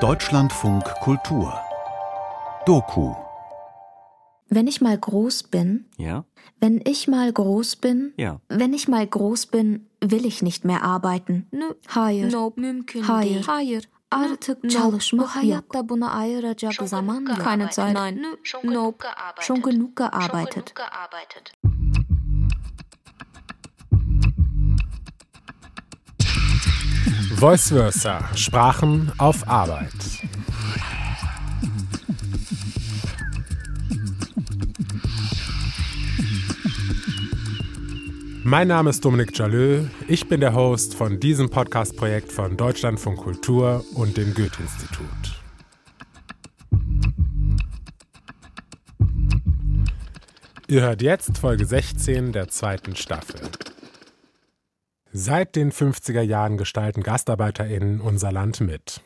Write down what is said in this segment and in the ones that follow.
Deutschlandfunk Kultur Doku Wenn ich mal groß bin, Ja? wenn ich mal groß bin, Ja. wenn ich mal groß bin, will ich nicht mehr arbeiten. Hayır. Nope. Mümkün Hayır. değil. Hayır. Artık Nope. çalışmak Bu hayatta buna ayıracak Schon zaman yok. Keine. Zeit. Nein. Nö, schon Nope. genug gearbeitet. Schon genug Schon gearbeitet. genug gearbeitet. Vice versa. Sprachen auf Arbeit. Mein Name ist Dominik Jalö. Ich bin der Host von diesem Podcast-Projekt von Deutschlandfunk Kultur und dem Goethe-Institut. Ihr hört jetzt Folge 16 der zweiten Staffel. Seit den 50er Jahren gestalten GastarbeiterInnen unser Land mit.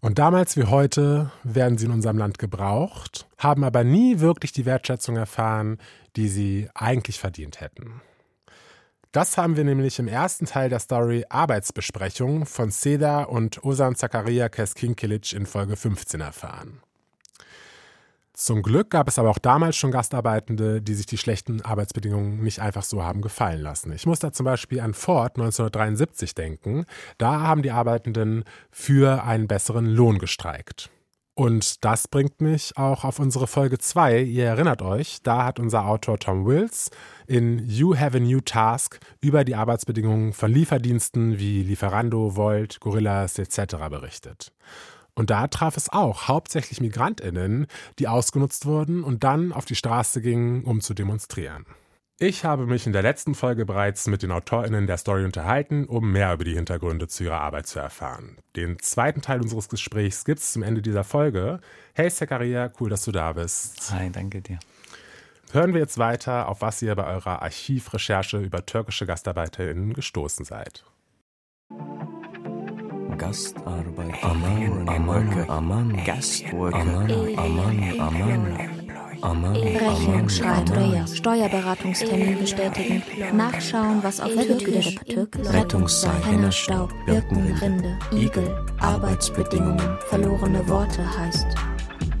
Und damals wie heute werden sie in unserem Land gebraucht, haben aber nie wirklich die Wertschätzung erfahren, die sie eigentlich verdient hätten. Das haben wir nämlich im ersten Teil der Story Arbeitsbesprechung von Seda und Ozan Zakaria Keskinkilic in Folge 15 erfahren. Zum Glück gab es aber auch damals schon Gastarbeitende, die sich die schlechten Arbeitsbedingungen nicht einfach so haben gefallen lassen. Ich muss da zum Beispiel an Ford 1973 denken. Da haben die Arbeitenden für einen besseren Lohn gestreikt. Und das bringt mich auch auf unsere Folge 2. Ihr erinnert euch, da hat unser Autor Tom Wills in You Have a New Task über die Arbeitsbedingungen von Lieferdiensten wie Lieferando, Volt, Gorillas etc. berichtet. Und da traf es auch hauptsächlich Migrantinnen, die ausgenutzt wurden und dann auf die Straße gingen, um zu demonstrieren. Ich habe mich in der letzten Folge bereits mit den Autorinnen der Story unterhalten, um mehr über die Hintergründe zu ihrer Arbeit zu erfahren. Den zweiten Teil unseres Gesprächs gibt es zum Ende dieser Folge. Hey Zakaria, cool, dass du da bist. Hi, danke dir. Hören wir jetzt weiter, auf was ihr bei eurer Archivrecherche über türkische GastarbeiterInnen gestoßen seid. Gastarbeiter. Aman, Aman, Aman. Gastworker. Aman, Aman, Aman. Aman, Rechnung Aman. Steuerberatungstermin bestätigen, nachschauen, was auf Türkisch, Rettungsseil, Hennerstaub, Birkenrinde, Igel, Arbeitsbedingungen, verlorene Worte heißt.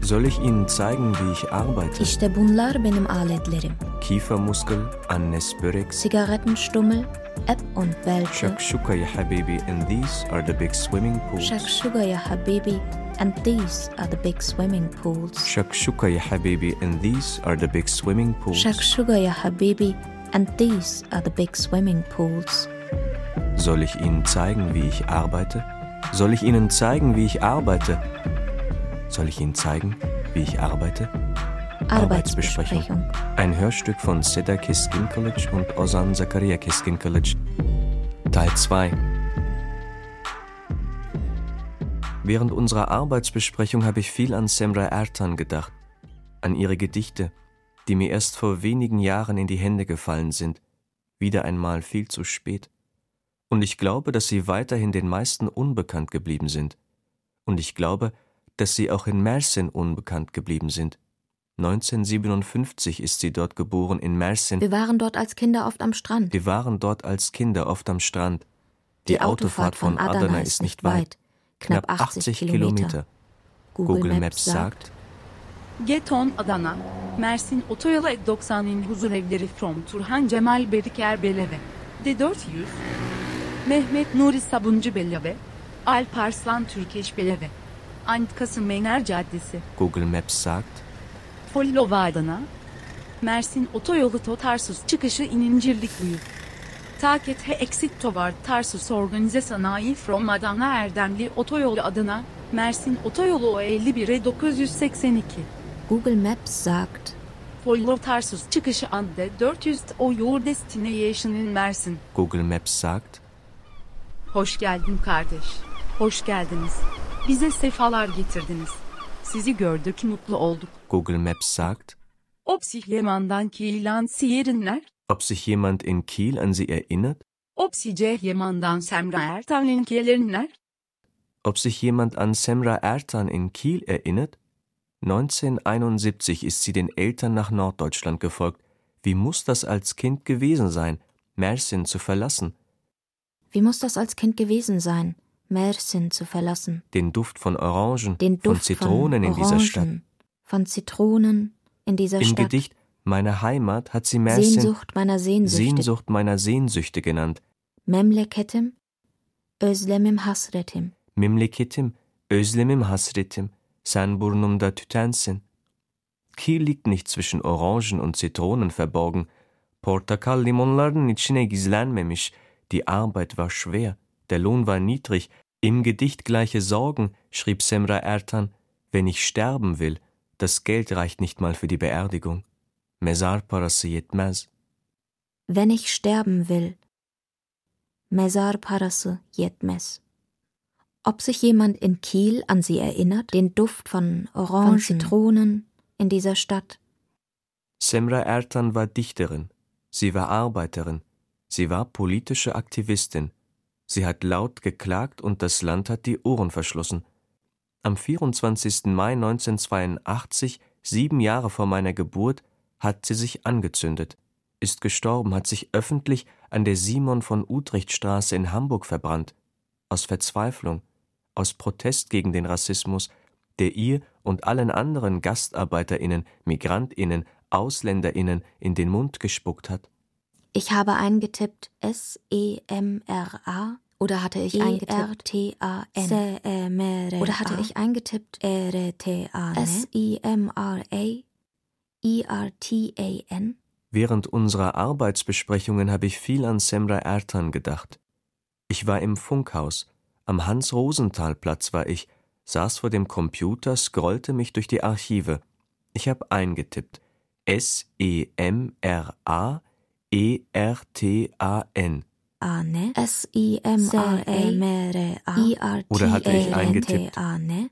Soll ich Ihnen zeigen, wie ich arbeite? İşte bunlar benim aletlerim. Kiefermuskel, Annes Börek, Zigarettenstummel, App und Bälte, Shakshuka ya Habibi, and these are the big swimming pools. Shakshuga ya Habibi, and these are the big swimming pools. Shakshuka ya Habibi, and these are the big swimming pools. Shakshuga ya Habibi, and these are the big swimming pools. Soll ich Ihnen zeigen, wie ich arbeite? Soll ich Ihnen zeigen, wie ich arbeite? Soll ich Ihnen zeigen, wie ich arbeite? Arbeitsbesprechung. Ein Hörstück von Seda Kiskinkalic und Ozan Zakaria Kiskinkalic. Teil 2 Während unserer Arbeitsbesprechung habe ich viel an Semra Ertan gedacht, an ihre Gedichte, die mir erst vor wenigen Jahren in die Hände gefallen sind, wieder einmal viel zu spät. Und ich glaube, dass sie weiterhin den meisten unbekannt geblieben sind. Und ich glaube, dass sie auch in Mersin unbekannt geblieben sind. 1957 ist sie dort geboren in Mersin. Wir waren dort als Kinder oft am Strand. Wir waren dort als Kinder oft am Strand. Die, Autofahrt von Adana ist nicht weit, knapp 80 Kilometer. Google Maps sagt, Geton Adana, Mersin Otoyolu 90'nin huzurevleri from Turhan Cemal Beriker Beleve. D400, Mehmet Nuri Sabuncu Beleve, Alparslan Türkeş Beleve. Ant Kasım Mener Caddesi, Google Maps sagt, Follova Adana, Mersin Otoyolu to Tarsus çıkışı İnincirlik Buyu. Taket he exit toward Tarsus Organize Sanayi from Adana Erdemli Otoyolu Adana, Mersin Otoyolu O51'e 982. Google Maps sagt, Follow Tarsus çıkışı ande 400 o your destination in Mersin. Google Maps sagt, Hoş geldin kardeş. Hoş geldiniz. Bize sefalar getirdiniz. Sizi gördük mutlu olduk. Google Maps sagt, Ob sich jemandan Kiilan Siyerinler, ob sich jemand in Kiel an sie erinnert, ob sich jemandan Semra Ertan'ın Kielerinler, ob sich jemand an Semra Ertan in Kiel erinnert. 1971 ist sie den Eltern nach Norddeutschland gefolgt. Wie muss das als Kind gewesen sein, Mersin zu verlassen? wie muss das als Kind gewesen sein, Mersin zu verlassen. Den Duft von Orangen, Den Duft von Zitronen von in dieser Stadt. Orangen, Von Zitronen in dieser Im Stadt. Gedicht Meine Heimat hat sie Mersin Sehnsucht meiner Sehnsüchte. Sehnsucht meiner Sehnsüchte genannt. Memleketim, özlemim hasretim. Memleketim, özlemim hasretim, sen burnumda tütensin. Kiel liegt nicht zwischen Orangen und Zitronen verborgen. Portakal limonların içine gizlenmemiş. Die Arbeit war schwer, der Lohn war niedrig. Im Gedicht Gleiche Sorgen schrieb Semra Ertan, wenn ich sterben will, das Geld reicht nicht mal für die Beerdigung. Mezar parası yetmez. Wenn ich sterben will. Mezar parası yetmez. Ob sich jemand in Kiel an sie erinnert, den Duft von Orangen, von Zitronen in dieser Stadt. Semra Ertan war Dichterin, sie war Arbeiterin, sie war politische Aktivistin. Sie hat laut geklagt und das Land hat die Ohren verschlossen. Am 24. Mai 1982, sieben Jahre vor meiner Geburt, hat sie sich angezündet, ist gestorben, hat sich öffentlich an der Simon von Utrecht Straße in Hamburg verbrannt, aus Verzweiflung, aus Protest gegen den Rassismus, der ihr und allen anderen Gastarbeiterinnen, Migrantinnen, Ausländerinnen in den Mund gespuckt hat. Ich habe eingetippt S-E-M-R-A oder hatte ich eingetippt E-R-T-A-N. oder hatte ich eingetippt R-T-A-N. S-E-M-R-A E-R-T-A-N? Während unserer Arbeitsbesprechungen habe ich viel an Semra Ertan gedacht. Ich war im Funkhaus, am Hans-Rosenthal-Platz war ich, saß vor dem Computer, scrollte mich durch die Archive. Ich habe eingetippt S-E-M-R-A-E-R-T-A-N. Ane? S-I-M-R-A. E-R-T-A-N? Oder hatte ich eingetippt? Ane?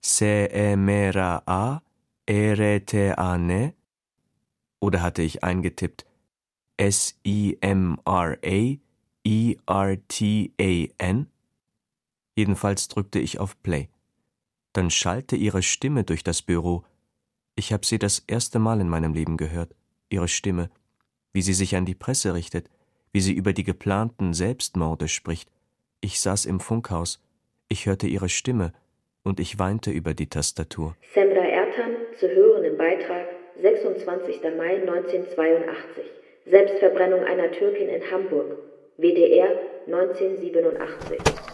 S-E-M-R-A-E-R-T-A-N? Oder hatte ich eingetippt S-I-M-R-A-E-R-T-A-N? Jedenfalls drückte ich auf Play. Dann schallte ihre Stimme durch das Büro. Ich habe sie das erste Mal in meinem Leben gehört, ihre Stimme, wie sie sich an die Presse richtet, wie sie über die geplanten Selbstmorde spricht. Ich saß im Funkhaus, ich hörte ihre Stimme und ich weinte über die Tastatur. Semra Ertan zu hören im Beitrag 26. Mai 1982. Selbstverbrennung einer Türkin in Hamburg. WDR 1987.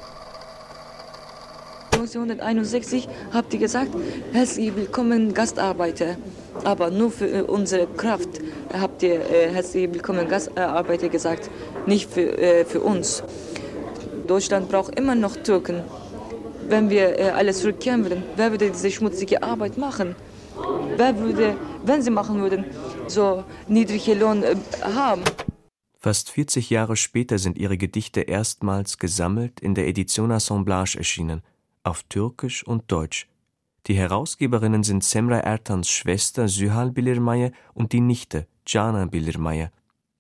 1961 habt ihr gesagt, herzlich willkommen Gastarbeiter. Aber nur für äh, unsere Kraft habt ihr äh, herzlich willkommen Gastarbeiter gesagt, nicht für, äh, für uns. Deutschland braucht immer noch Türken. Wenn wir äh, alles zurückkehren würden, wer würde diese schmutzige Arbeit machen? Wer würde, wenn sie machen würden, so niedrige Lohn äh, haben? Fast 40 Jahre später sind ihre Gedichte erstmals gesammelt in der Edition Assemblage erschienen, auf Türkisch und Deutsch. Die Herausgeberinnen sind Semra Ertans Schwester Sühal Bilirmaya und die Nichte Jana Bilirmaya.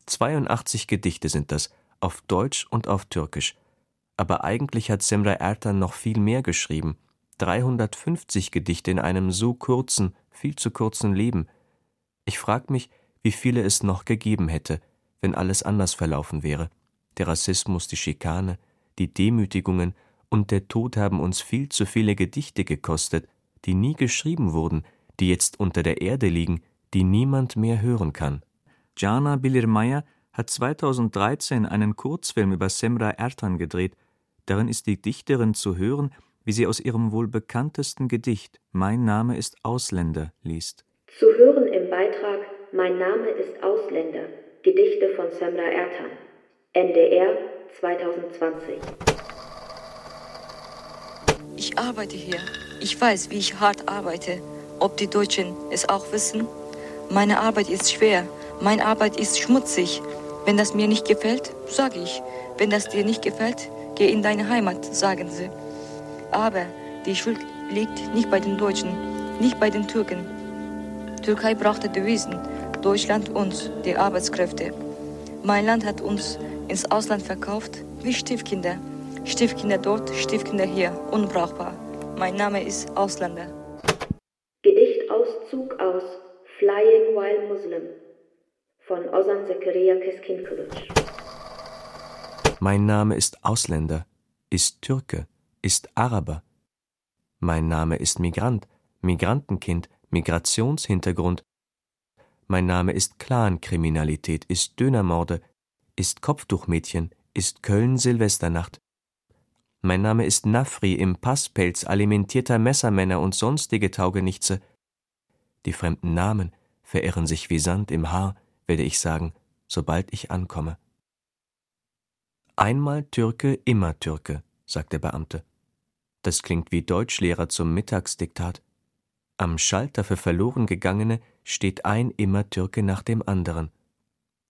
82 Gedichte sind das, auf Deutsch und auf Türkisch. Aber eigentlich hat Semra Ertan noch viel mehr geschrieben. 350 Gedichte in einem so kurzen, viel zu kurzen Leben. Ich frag mich, wie viele es noch gegeben hätte, wenn alles anders verlaufen wäre. Der Rassismus, die Schikane, die Demütigungen und der Tod haben uns viel zu viele Gedichte gekostet, die nie geschrieben wurden, die jetzt unter der Erde liegen, die niemand mehr hören kann. Jana Bilirmaya hat 2013 einen Kurzfilm über Semra Ertan gedreht. Darin ist die Dichterin zu hören, wie sie aus ihrem wohl bekanntesten Gedicht Mein Name ist Ausländer liest. Zu hören im Beitrag Mein Name ist Ausländer. Gedichte von Semra Ertan. NDR 2020. Ich arbeite hier. Ich weiß, wie ich hart arbeite. Ob die Deutschen es auch wissen? Meine Arbeit ist schwer. Meine Arbeit ist schmutzig. Wenn das mir nicht gefällt, sage ich. Wenn das dir nicht gefällt, geh in deine Heimat, sagen sie. Aber die Schuld liegt nicht bei den Deutschen, nicht bei den Türken. Türkei brauchte Devisen, Deutschland uns, die Arbeitskräfte. Mein Land hat uns ins Ausland verkauft wie Stiefkinder. Stiefkinder dort, Stiefkinder hier, unbrauchbar. Mein Name ist Ausländer. Gedichtauszug aus Flying While Muslim von Ozan Zakaria Keskin Kılıç. Mein Name ist Ausländer, ist Türke, ist Araber. Mein Name ist Migrant, Migrantenkind, Migrationshintergrund. Mein Name ist Clankriminalität, ist Dönermorde, ist Kopftuchmädchen, ist Köln Silvesternacht. Mein Name ist Nafri im Passpelz alimentierter Messermänner und sonstige Taugenichtse. Die fremden Namen verirren sich wie Sand im Haar, werde ich sagen, sobald ich ankomme. Einmal Türke, immer Türke, sagt der Beamte. Das klingt wie Deutschlehrer zum Mittagsdiktat. Am Schalter für verloren gegangene steht ein Immer-Türke nach dem anderen.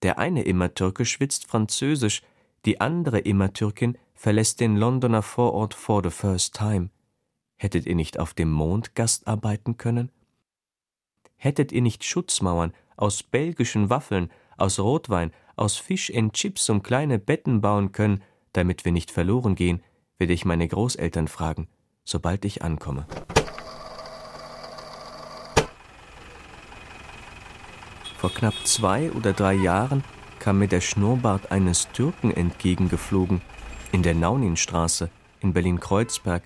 Der eine Immer-Türke schwitzt Französisch, die andere Immer-Türkin verlässt den Londoner Vorort for the first time. Hättet ihr nicht auf dem Mond gastarbeiten können? Hättet ihr nicht Schutzmauern aus belgischen Waffeln, aus Rotwein, aus Fisch and Chips um kleine Betten bauen können, damit wir nicht verloren gehen, werde ich meine Großeltern fragen, sobald ich ankomme. Vor knapp zwei oder drei Jahren kam mir der Schnurrbart eines Türken entgegengeflogen, in der Nauninstraße, in Berlin-Kreuzberg,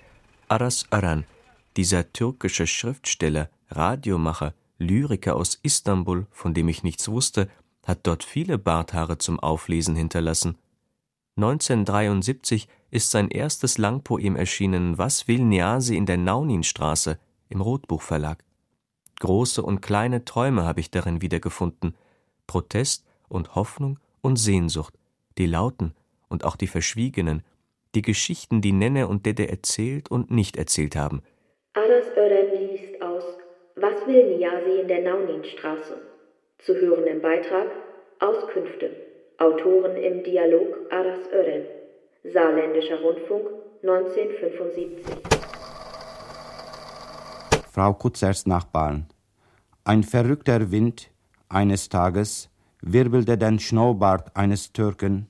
Aras Aran, dieser türkische Schriftsteller, Radiomacher, Lyriker aus Istanbul, von dem ich nichts wusste, hat dort viele Barthaare zum Auflesen hinterlassen. 1973 ist sein erstes Langpoem erschienen Was will Niasi in der Nauninstraße im Rotbuchverlag. Große und kleine Träume habe ich darin wiedergefunden, Protest und Hoffnung und Sehnsucht, die lauten und auch die verschwiegenen, die Geschichten, die Nenne und Dede erzählt und nicht erzählt haben. Aras Ören liest aus Was will Niasi in der Nauninstraße? Zu hören im Beitrag Auskünfte. Autoren im Dialog Aras Ören. Saarländischer Rundfunk 1975. Frau Kutzers Nachbarn. Ein verrückter Wind eines Tages wirbelte den Schnurrbart eines Türken,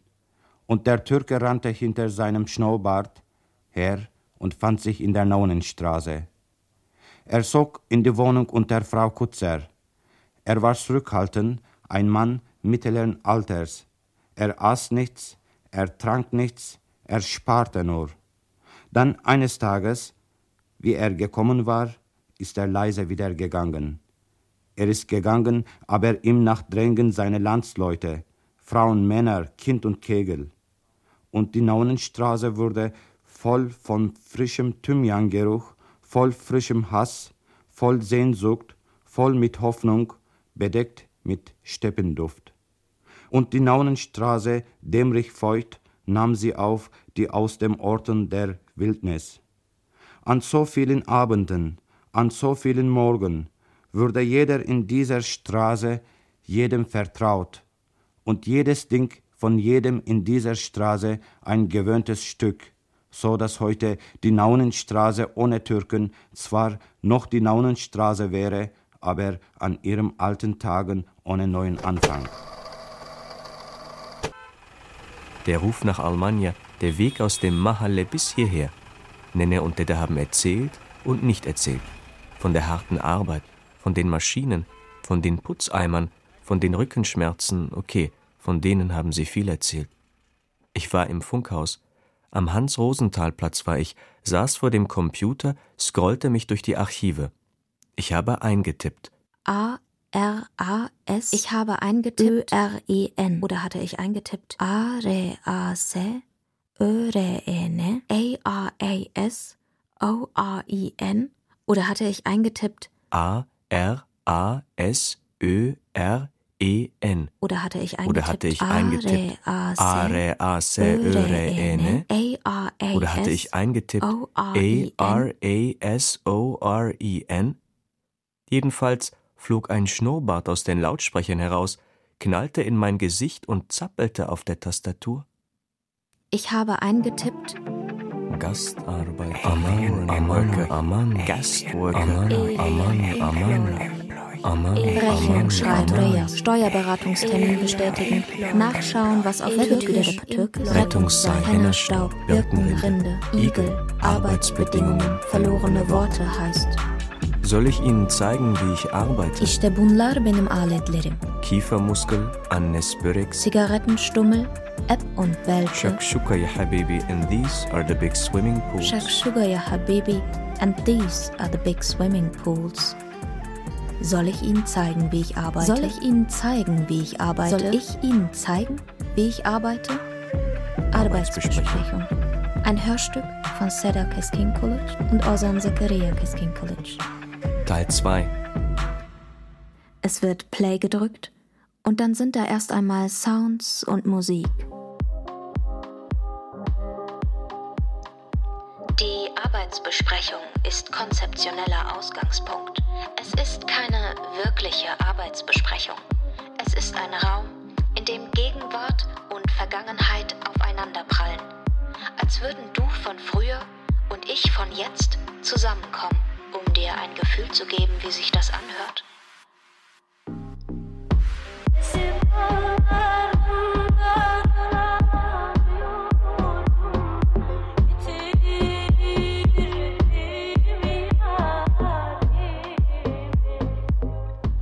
und der Türke rannte hinter seinem Schnurrbart her und fand sich in der Nonnenstraße. Er zog in die Wohnung unter Frau Kutzer. Er war zurückhaltend, ein Mann mittleren Alters. Er aß nichts, er trank nichts, er sparte nur. Dann eines Tages, wie er gekommen war, ist er leise wieder gegangen. Er ist gegangen, aber ihm nach drängen seine Landsleute, Frauen, Männer, Kind und Kegel. Und die Naunenstraße wurde voll von frischem Thymiangeruch, voll frischem Hass, voll Sehnsucht, voll mit Hoffnung, bedeckt mit Steppenduft. Und die Naunenstraße, dämmerig feucht, nahm sie auf, die aus dem Orten der Wildnis. An so vielen Abenden, an so vielen Morgen würde jeder in dieser Straße jedem vertraut und jedes Ding von jedem in dieser Straße ein gewöhntes Stück, so dass heute die Naunenstraße ohne Türken zwar noch die Naunenstraße wäre, aber an ihrem alten Tagen ohne neuen Anfang. Der Ruf nach Almania, der Weg aus dem Mahalle bis hierher. Nenne und Dede haben erzählt und nicht erzählt. Von der harten Arbeit, von den Maschinen, von den Putzeimern, von den Rückenschmerzen, okay, von denen haben sie viel erzählt. Ich war im Funkhaus. Am Hans-Rosenthal-Platz war ich, saß vor dem Computer, scrollte mich durch die Archive. Ich habe eingetippt. A R-A-S. Ich habe eingetippt Ö-R-E-N. Oder hatte ich eingetippt A-R-A-S-E Ö-R-E-N A-A-A-S O-R-I-N. Oder hatte ich eingetippt A-R-A-S-Ö-R-E-N. Oder hatte ich eingetippt Oder hatte ich eingetippt A-R-A-S-E-Ö-R-E-N. Oder hatte ich eingetippt A-R-A-S-O-R-E-N. Jedenfalls flog ein Schnurrbart aus den Lautsprechern heraus, knallte in mein Gesicht und zappelte auf der Tastatur. Ich habe eingetippt Gastarbeiter, Aman, Aman, Aman, Gastworker, Aman, Aman, Aman, Aman, Rechnung schreiben, Steuerberatungstermin bestätigen, nachschauen, was auf Türkisch, Rettungsseil, Hennerstaub, Birkenrinde, Igel, Arbeitsbedingungen, verlorene Worte. heißt. Soll ich Ihnen zeigen, wie ich arbeite? İşte bunlar benim aletlerim. Kiefermuskel, Annes Börek, Zigarettenstummel, Ebb und welche Shakshuka ya habibi and these are the big swimming pools. Shakshuga ya Habibi and these are the big swimming pools. Soll ich Ihnen zeigen, wie ich arbeite? Soll ich Ihnen zeigen, wie ich arbeite? Soll ich Ihnen zeigen, wie ich arbeite? Arbeitsbesprechung. Ein Hörstück von Seda Keskinkulic und Ozan Zakaria Keskinkulic. Teil 2. Es wird Play gedrückt und dann sind da erst einmal Sounds und Musik. Die Arbeitsbesprechung ist konzeptioneller Ausgangspunkt. Es ist keine wirkliche Arbeitsbesprechung. Es ist ein Raum, in dem Gegenwart und Vergangenheit aufeinanderprallen. Als würden du von früher und ich von jetzt zusammenkommen, dir ein Gefühl zu geben, wie sich das anhört.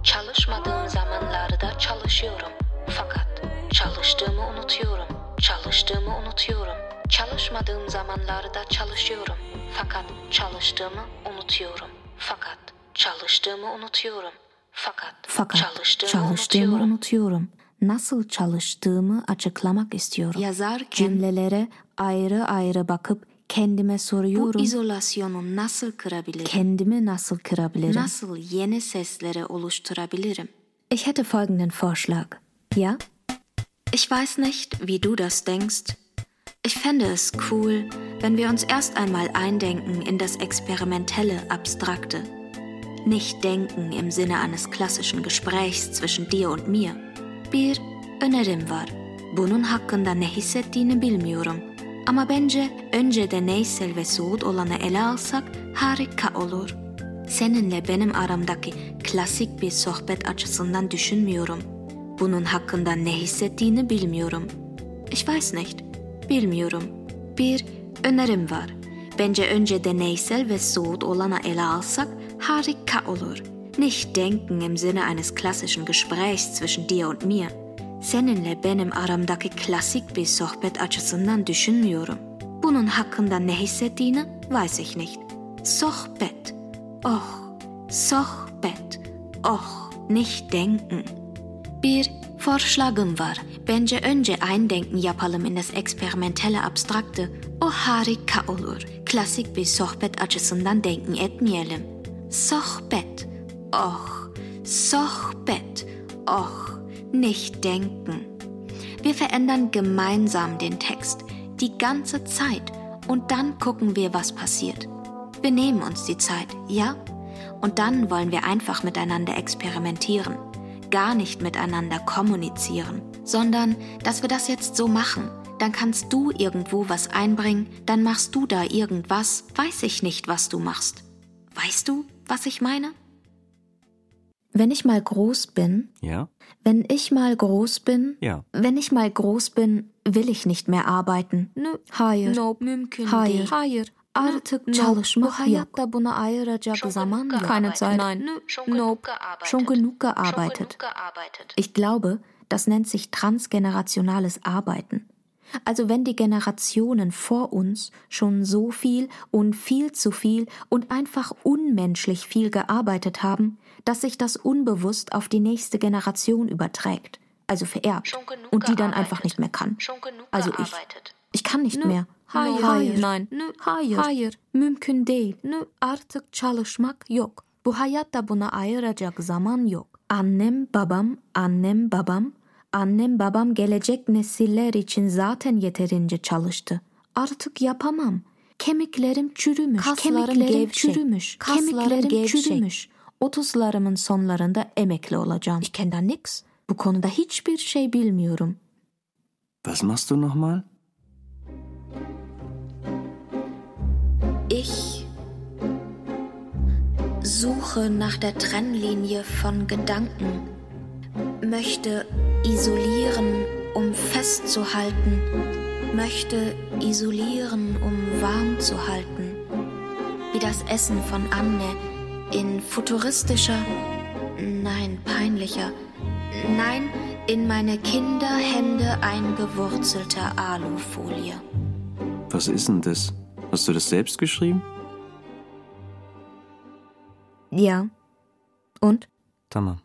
Çalışmadığım zamanlarda çalışıyorum. Fakat çalıştığımı unutuyorum. Çalıştığımı unutuyorum. Çalışmadığım zamanlarda çalışıyorum. Fakat çalıştığımı unutuyorum. Fakat çalıştığımı unutuyorum. Fakat, Fakat çalıştığımı, çalıştığımı unutuyorum. unutuyorum. Nasıl çalıştığımı açıklamak istiyorum. Yazarken Cümlelere ayrı ayrı bakıp kendime soruyorum. bu izolasyonu nasıl kırabilirim? kendimi nasıl kırabilirim? Nasıl yeni sesleri oluşturabilirim? Ich hätte folgenden Vorschlag. Ja? Ich weiß nicht, wie du das denkst. Ich fände es cool, wenn wir uns erst einmal eindenken in das experimentelle, abstrakte. Nicht denken im Sinne eines klassischen Gesprächs zwischen dir und mir. Bir önerim var. Bunun hakkında ne hissettiğini bilmiyorum. Ama bence önce de neysel ve soğut olanı ele alsak harika olur. Seninle benim aramdaki klasik bir sohbet açısından düşünmüyorum. Bunun hakkında ne hissettiğini bilmiyorum. Ich weiß nicht. Bilmiyorum. Bir önerim var. Bence önce deneysel ve soğut olana ele alsak harika olur. Nicht denken im Sinne eines klassischen Gesprächs zwischen dir und mir. Seninle benim aramdaki klasik bir sohbet açısından düşünmüyorum. Bunun hakkında ne hissettiğini weiß ich nicht. Sohbet. Och. Sohbet. Och. Nicht denken. Bir Vorschlagım var. Bence önce eindenken yapalım in das experimentelle Abstrakte. O harika olur. Klasik bir sohbet açısından denken etmeyelim. Sohbet. Och. Sohbet. Och. Nicht denken. Wir verändern gemeinsam den Text. Die ganze Zeit. Und dann gucken wir, was passiert. Wir nehmen uns die Zeit, ja? Und dann wollen wir einfach miteinander experimentieren gar nicht miteinander kommunizieren, sondern dass wir das jetzt so machen. Dann kannst du irgendwo was einbringen, dann machst du da irgendwas, weiß ich nicht, was du machst. Weißt du, was ich meine? Wenn ich mal groß bin, Ja? wenn ich mal groß bin, Ja. wenn ich mal groß bin, will ich nicht mehr arbeiten. Nö. Hayır. No, mümkün Hayır. değil. Hayır. Artık çalışmak Bu hayatta yok. buna ayıracak Schon zaman genug yok. Keine. Zeit. Nein. Nö, schon genug Nope. gearbeitet. Schon genug gearbeitet. Ich glaube, das nennt sich transgenerationales Arbeiten. Also wenn die Generationen vor uns schon so viel und viel zu viel und einfach unmenschlich viel gearbeitet haben, dass sich das unbewusst auf die nächste Generation überträgt, also vererbt, und die dann einfach nicht mehr kann. Also ich. Ich kann nicht mehr. Hayır. Hayır. Nein. Hayır. Hayır. Mümkün değil. Artık çalışmak yok. Bu hayatta buna ayıracak zaman yok. Annem, babam, annem, babam, annem, babam gelecek nesiller için zaten yeterince çalıştı. Artık yapamam. Kemiklerim çürümüş. Kaslarım Kemiklerim gevşek. çürümüş. Kaslarım Kemiklerim gevşek. çürümüş. Otuzlarımın sonlarında emekli olacağım. Ich kenne da nix. Bu konuda hiçbir şey bilmiyorum. Was machst du nochmal? Suche nach der Trennlinie von Gedanken, möchte isolieren, um festzuhalten, möchte isolieren, um warm zu halten, wie das Essen von Anne in futuristischer, nein, peinlicher, nein, In meine Kinderhände eingewurzelte Alufolie. Was ist denn das? Hast du das selbst geschrieben? Ja. Und? Tamam.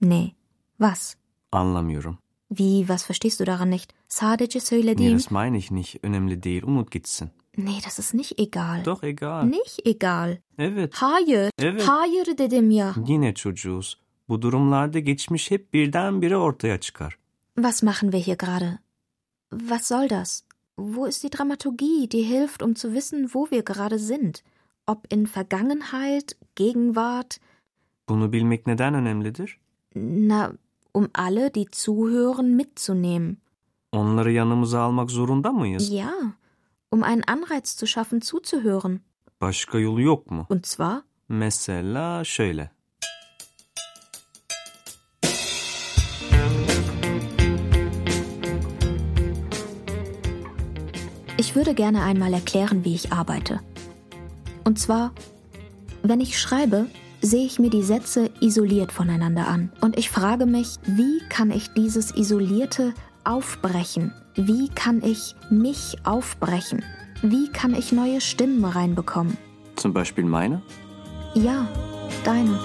Nee. Was? Anlamıyorum. Wie, was verstehst du daran nicht? Sadece Nee, söylediğim... das meine ich nicht. Önemli değil. Unut gitsin. Nee, das ist nicht egal. Doch egal. Nicht egal. Evet. Hayır. Evet. Hayır dedim ya. Yine çocuğuz. Bu durumlarda geçmiş hep birdenbire ortaya çıkar. Was machen wir hier gerade? Was soll das? Wo ist die Dramaturgie, die hilft, um zu wissen, wo wir gerade sind? Ob in Vergangenheit, Gegenwart, Bunu bilmek neden önemlidir? na, um alle, die zuhören, mitzunehmen. Onları yanımıza almak zorunda mıyız? Ja, um einen Anreiz zu schaffen, zuzuhören. Başka yolu yok mu? Und zwar, Mesela şöyle. ich würde gerne einmal erklären, wie ich arbeite. Und zwar, wenn ich schreibe, sehe ich mir die Sätze isoliert voneinander an. Und ich frage mich, wie kann ich dieses Isolierte aufbrechen? Wie kann ich mich aufbrechen? Wie kann ich neue Stimmen reinbekommen? Zum Beispiel meine? Ja, deine.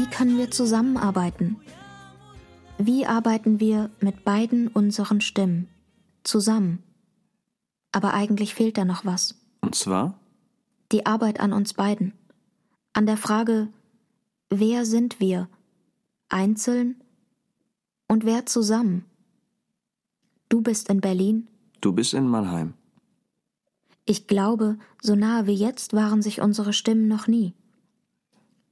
Wie können wir zusammenarbeiten? Wie arbeiten wir mit beiden unseren Stimmen? Zusammen. Aber eigentlich fehlt da noch was. Und zwar? Die Arbeit an uns beiden. An der Frage, wer sind wir? Einzeln und wer zusammen? Du bist in Berlin. Du bist in Mannheim. Ich glaube, so nahe wie jetzt waren sich unsere Stimmen noch nie.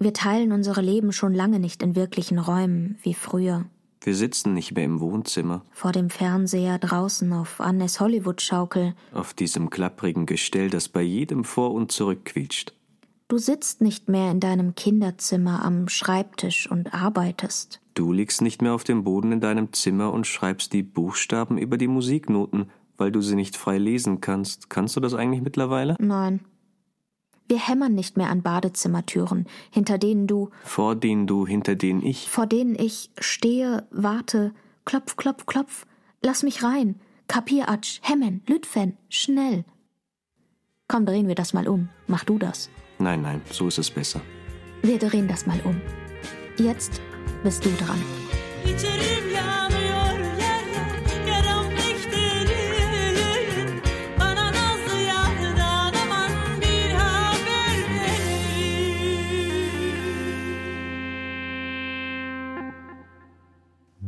Wir teilen unsere Leben schon lange nicht in wirklichen Räumen wie früher. Wir sitzen nicht mehr im Wohnzimmer, Vor dem Fernseher draußen auf Annes Hollywood-Schaukel. auf diesem klapprigen Gestell, das bei jedem vor und zurück quietscht. Du sitzt nicht mehr in deinem Kinderzimmer am Schreibtisch und arbeitest. Du liegst nicht mehr auf dem Boden in deinem Zimmer und schreibst die Buchstaben über die Musiknoten, weil du sie nicht frei lesen kannst. Kannst du das eigentlich mittlerweile? Nein. Wir hämmern nicht mehr an Badezimmertüren, hinter denen du, Vor denen du, hinter denen ich. vor denen ich stehe, warte, klopf, klopf, klopf, lass mich rein, kapieratsch, hemmen, lütfen, schnell. Komm, drehen wir das mal um. Mach du das. Nein, nein, so ist es besser. Wir drehen das mal um. Jetzt bist du dran.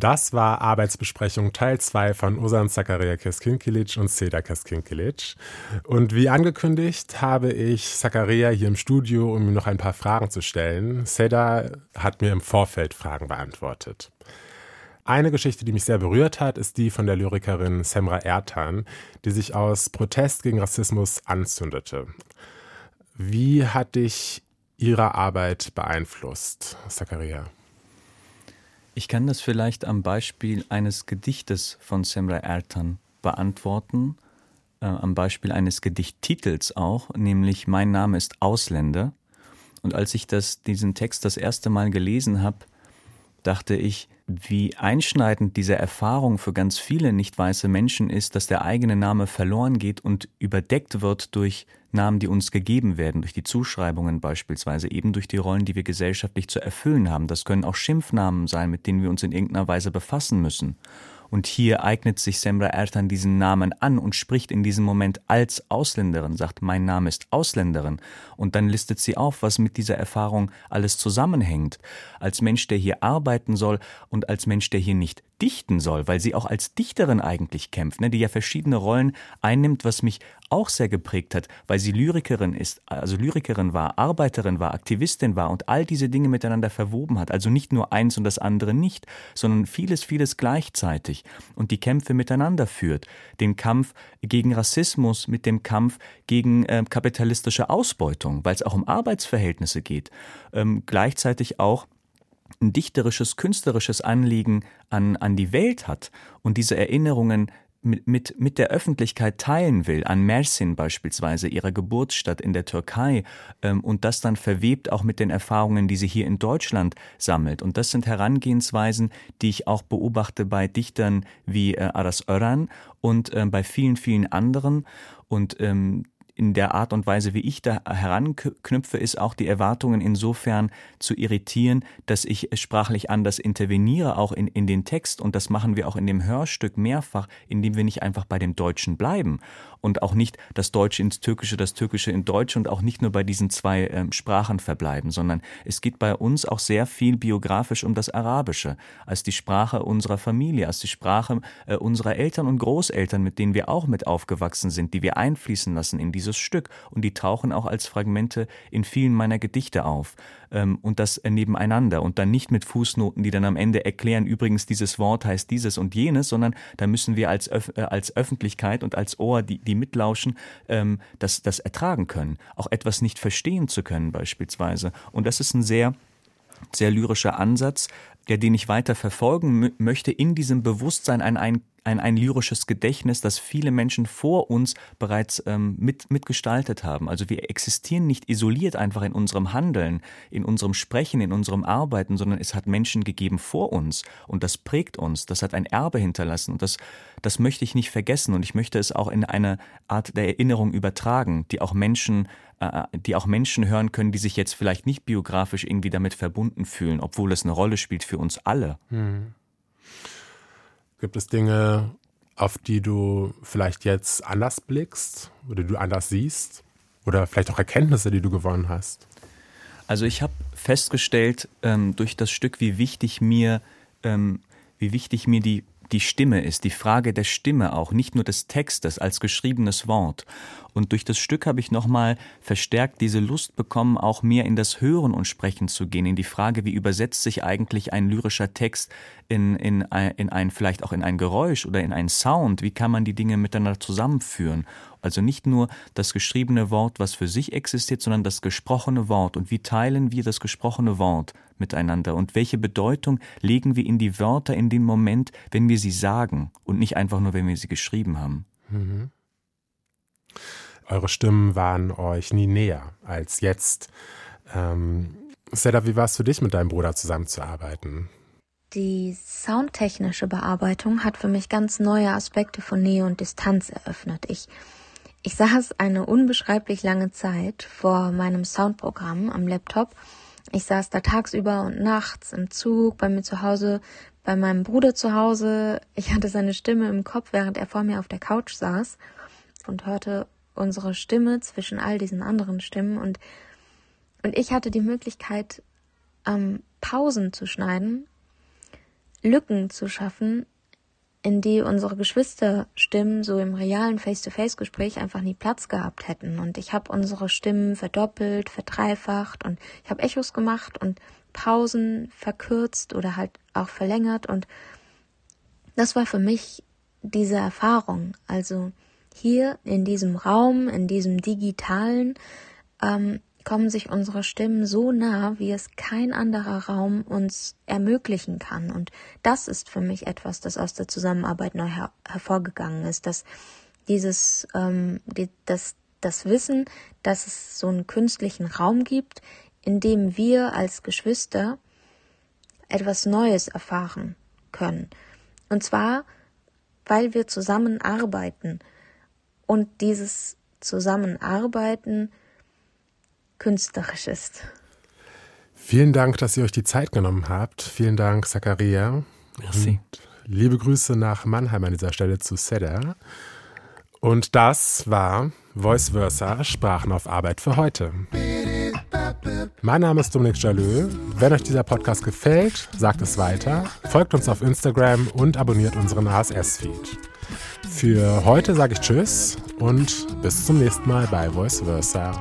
Das war Arbeitsbesprechung Teil 2 von Usan Zakaria Keskinkilic und Seda Keskinkilic. Und wie angekündigt habe ich Zakaria hier im Studio, um ihm noch ein paar Fragen zu stellen. Seda hat mir im Vorfeld Fragen beantwortet. Eine Geschichte, die mich sehr berührt hat, ist die von der Lyrikerin Semra Ertan, die sich aus Protest gegen Rassismus anzündete. Wie hat dich ihre Arbeit beeinflusst, Zakaria? Ich kann das vielleicht am Beispiel eines Gedichtes von Semra Ertan beantworten, äh, am Beispiel eines Gedichttitels auch, nämlich Mein Name ist Ausländer. Und als ich das, diesen Text das erste Mal gelesen habe, dachte ich, wie einschneidend diese Erfahrung für ganz viele nicht weiße Menschen ist, dass der eigene Name verloren geht und überdeckt wird durch Namen, die uns gegeben werden, durch die Zuschreibungen beispielsweise, eben durch die Rollen, die wir gesellschaftlich zu erfüllen haben. Das können auch Schimpfnamen sein, mit denen wir uns in irgendeiner Weise befassen müssen. Und hier eignet sich Semra Ertan diesen Namen an und spricht in diesem Moment als Ausländerin, sagt, mein Name ist Ausländerin. Und dann listet sie auf, was mit dieser Erfahrung alles zusammenhängt. Als Mensch, der hier arbeiten soll und als Mensch, der hier nicht dichten soll, weil sie auch als Dichterin eigentlich kämpft, ne, die ja verschiedene Rollen einnimmt, was mich auch sehr geprägt hat, weil sie Lyrikerin ist, also Lyrikerin war, Arbeiterin war, Aktivistin war und all diese Dinge miteinander verwoben hat. Also nicht nur eins und das andere nicht, sondern vieles, vieles gleichzeitig und die Kämpfe miteinander führt. Den Kampf gegen Rassismus mit dem Kampf gegen äh, kapitalistische Ausbeutung, weil es auch um Arbeitsverhältnisse geht. Ähm, gleichzeitig auch ein dichterisches, künstlerisches Anliegen an, an die Welt hat und diese Erinnerungen mit, mit, mit der Öffentlichkeit teilen will, an Mersin beispielsweise, ihrer Geburtsstadt in der Türkei, ähm, und das dann verwebt auch mit den Erfahrungen, die sie hier in Deutschland sammelt. Und das sind Herangehensweisen, die ich auch beobachte bei Dichtern wie äh, Aras Öran und äh, bei vielen, vielen anderen. Und ähm, in der Art und Weise, wie ich da heranknüpfe, ist auch die Erwartungen insofern zu irritieren, dass ich sprachlich anders interveniere, auch in, in den Text. Und das machen wir auch in dem Hörstück mehrfach, indem wir nicht einfach bei dem Deutschen bleiben und auch nicht das Deutsche ins Türkische, das Türkische in Deutsch und auch nicht nur bei diesen zwei ähm, Sprachen verbleiben, sondern es geht bei uns auch sehr viel biografisch um das Arabische, als die Sprache unserer Familie, als die Sprache äh, unserer Eltern und Großeltern, mit denen wir auch mit aufgewachsen sind, die wir einfließen lassen in dieses Stück und die tauchen auch als Fragmente in vielen meiner Gedichte auf ähm, und das äh, nebeneinander und dann nicht mit Fußnoten, die dann am Ende erklären, übrigens dieses Wort heißt dieses und jenes, sondern da müssen wir als, Öf äh, als Öffentlichkeit und als Ohr, die, die mitlauschen, ähm, das, das ertragen können. Auch etwas nicht verstehen zu können beispielsweise. Und das ist ein sehr sehr lyrischer Ansatz, der den ich weiter verfolgen möchte, in diesem Bewusstsein ein, ein ein, ein lyrisches Gedächtnis, das viele Menschen vor uns bereits ähm, mit, mitgestaltet haben. Also wir existieren nicht isoliert einfach in unserem Handeln, in unserem Sprechen, in unserem Arbeiten, sondern es hat Menschen gegeben vor uns und das prägt uns, das hat ein Erbe hinterlassen und das, das möchte ich nicht vergessen und ich möchte es auch in eine Art der Erinnerung übertragen, die auch Menschen äh, die auch Menschen hören können, die sich jetzt vielleicht nicht biografisch irgendwie damit verbunden fühlen, obwohl es eine Rolle spielt für uns alle. Hm. Gibt es Dinge, auf die du vielleicht jetzt anders blickst oder du anders siehst? Oder vielleicht auch Erkenntnisse, die du gewonnen hast? Also ich habe festgestellt ähm, durch das Stück, wie wichtig mir, ähm, wie wichtig mir die die Stimme ist, die Frage der Stimme auch, nicht nur des Textes als geschriebenes Wort. Und durch das Stück habe ich nochmal verstärkt diese Lust bekommen, auch mehr in das Hören und Sprechen zu gehen, in die Frage, wie übersetzt sich eigentlich ein lyrischer Text in, in, in ein, vielleicht auch in ein Geräusch oder in einen Sound, wie kann man die Dinge miteinander zusammenführen. Also nicht nur das geschriebene Wort, was für sich existiert, sondern das gesprochene Wort. Und wie teilen wir das gesprochene Wort miteinander und welche Bedeutung legen wir in die Wörter in dem Moment, wenn wir sie sagen und nicht einfach nur, wenn wir sie geschrieben haben. Mhm. Eure Stimmen waren euch nie näher als jetzt. Ähm, Seda, wie war es für dich, mit deinem Bruder zusammenzuarbeiten? Die soundtechnische Bearbeitung hat für mich ganz neue Aspekte von Nähe und Distanz eröffnet. Ich, ich saß eine unbeschreiblich lange Zeit vor meinem Soundprogramm am Laptop ich saß da tagsüber und nachts im Zug, bei mir zu Hause, bei meinem Bruder zu Hause. Ich hatte seine Stimme im Kopf, während er vor mir auf der Couch saß und hörte unsere Stimme zwischen all diesen anderen Stimmen und und ich hatte die Möglichkeit, ähm, Pausen zu schneiden, Lücken zu schaffen, in die unsere Geschwisterstimmen so im realen Face-to-Face-Gespräch einfach nie Platz gehabt hätten. Und ich habe unsere Stimmen verdoppelt, verdreifacht und ich habe Echos gemacht und Pausen verkürzt oder halt auch verlängert. Und das war für mich diese Erfahrung. Also hier in diesem Raum, in diesem digitalen, ähm, kommen sich unsere Stimmen so nah, wie es kein anderer Raum uns ermöglichen kann. Und das ist für mich etwas, das aus der Zusammenarbeit neu her hervorgegangen ist, dass dieses, ähm, die, das, das Wissen, dass es so einen künstlichen Raum gibt, in dem wir als Geschwister etwas Neues erfahren können. Und zwar, weil wir zusammenarbeiten und dieses Zusammenarbeiten künstlerisch ist. Vielen Dank, dass ihr euch die Zeit genommen habt. Vielen Dank, Zakaria. Merci. Und liebe Grüße nach Mannheim an dieser Stelle zu Seda. Und das war Voice Versa, Sprachen auf Arbeit für heute. Mein Name ist Dominik Jalö. Wenn euch dieser Podcast gefällt, sagt es weiter, folgt uns auf Instagram und abonniert unseren ASS-Feed. Für heute sage ich Tschüss und bis zum nächsten Mal bei Voice Versa.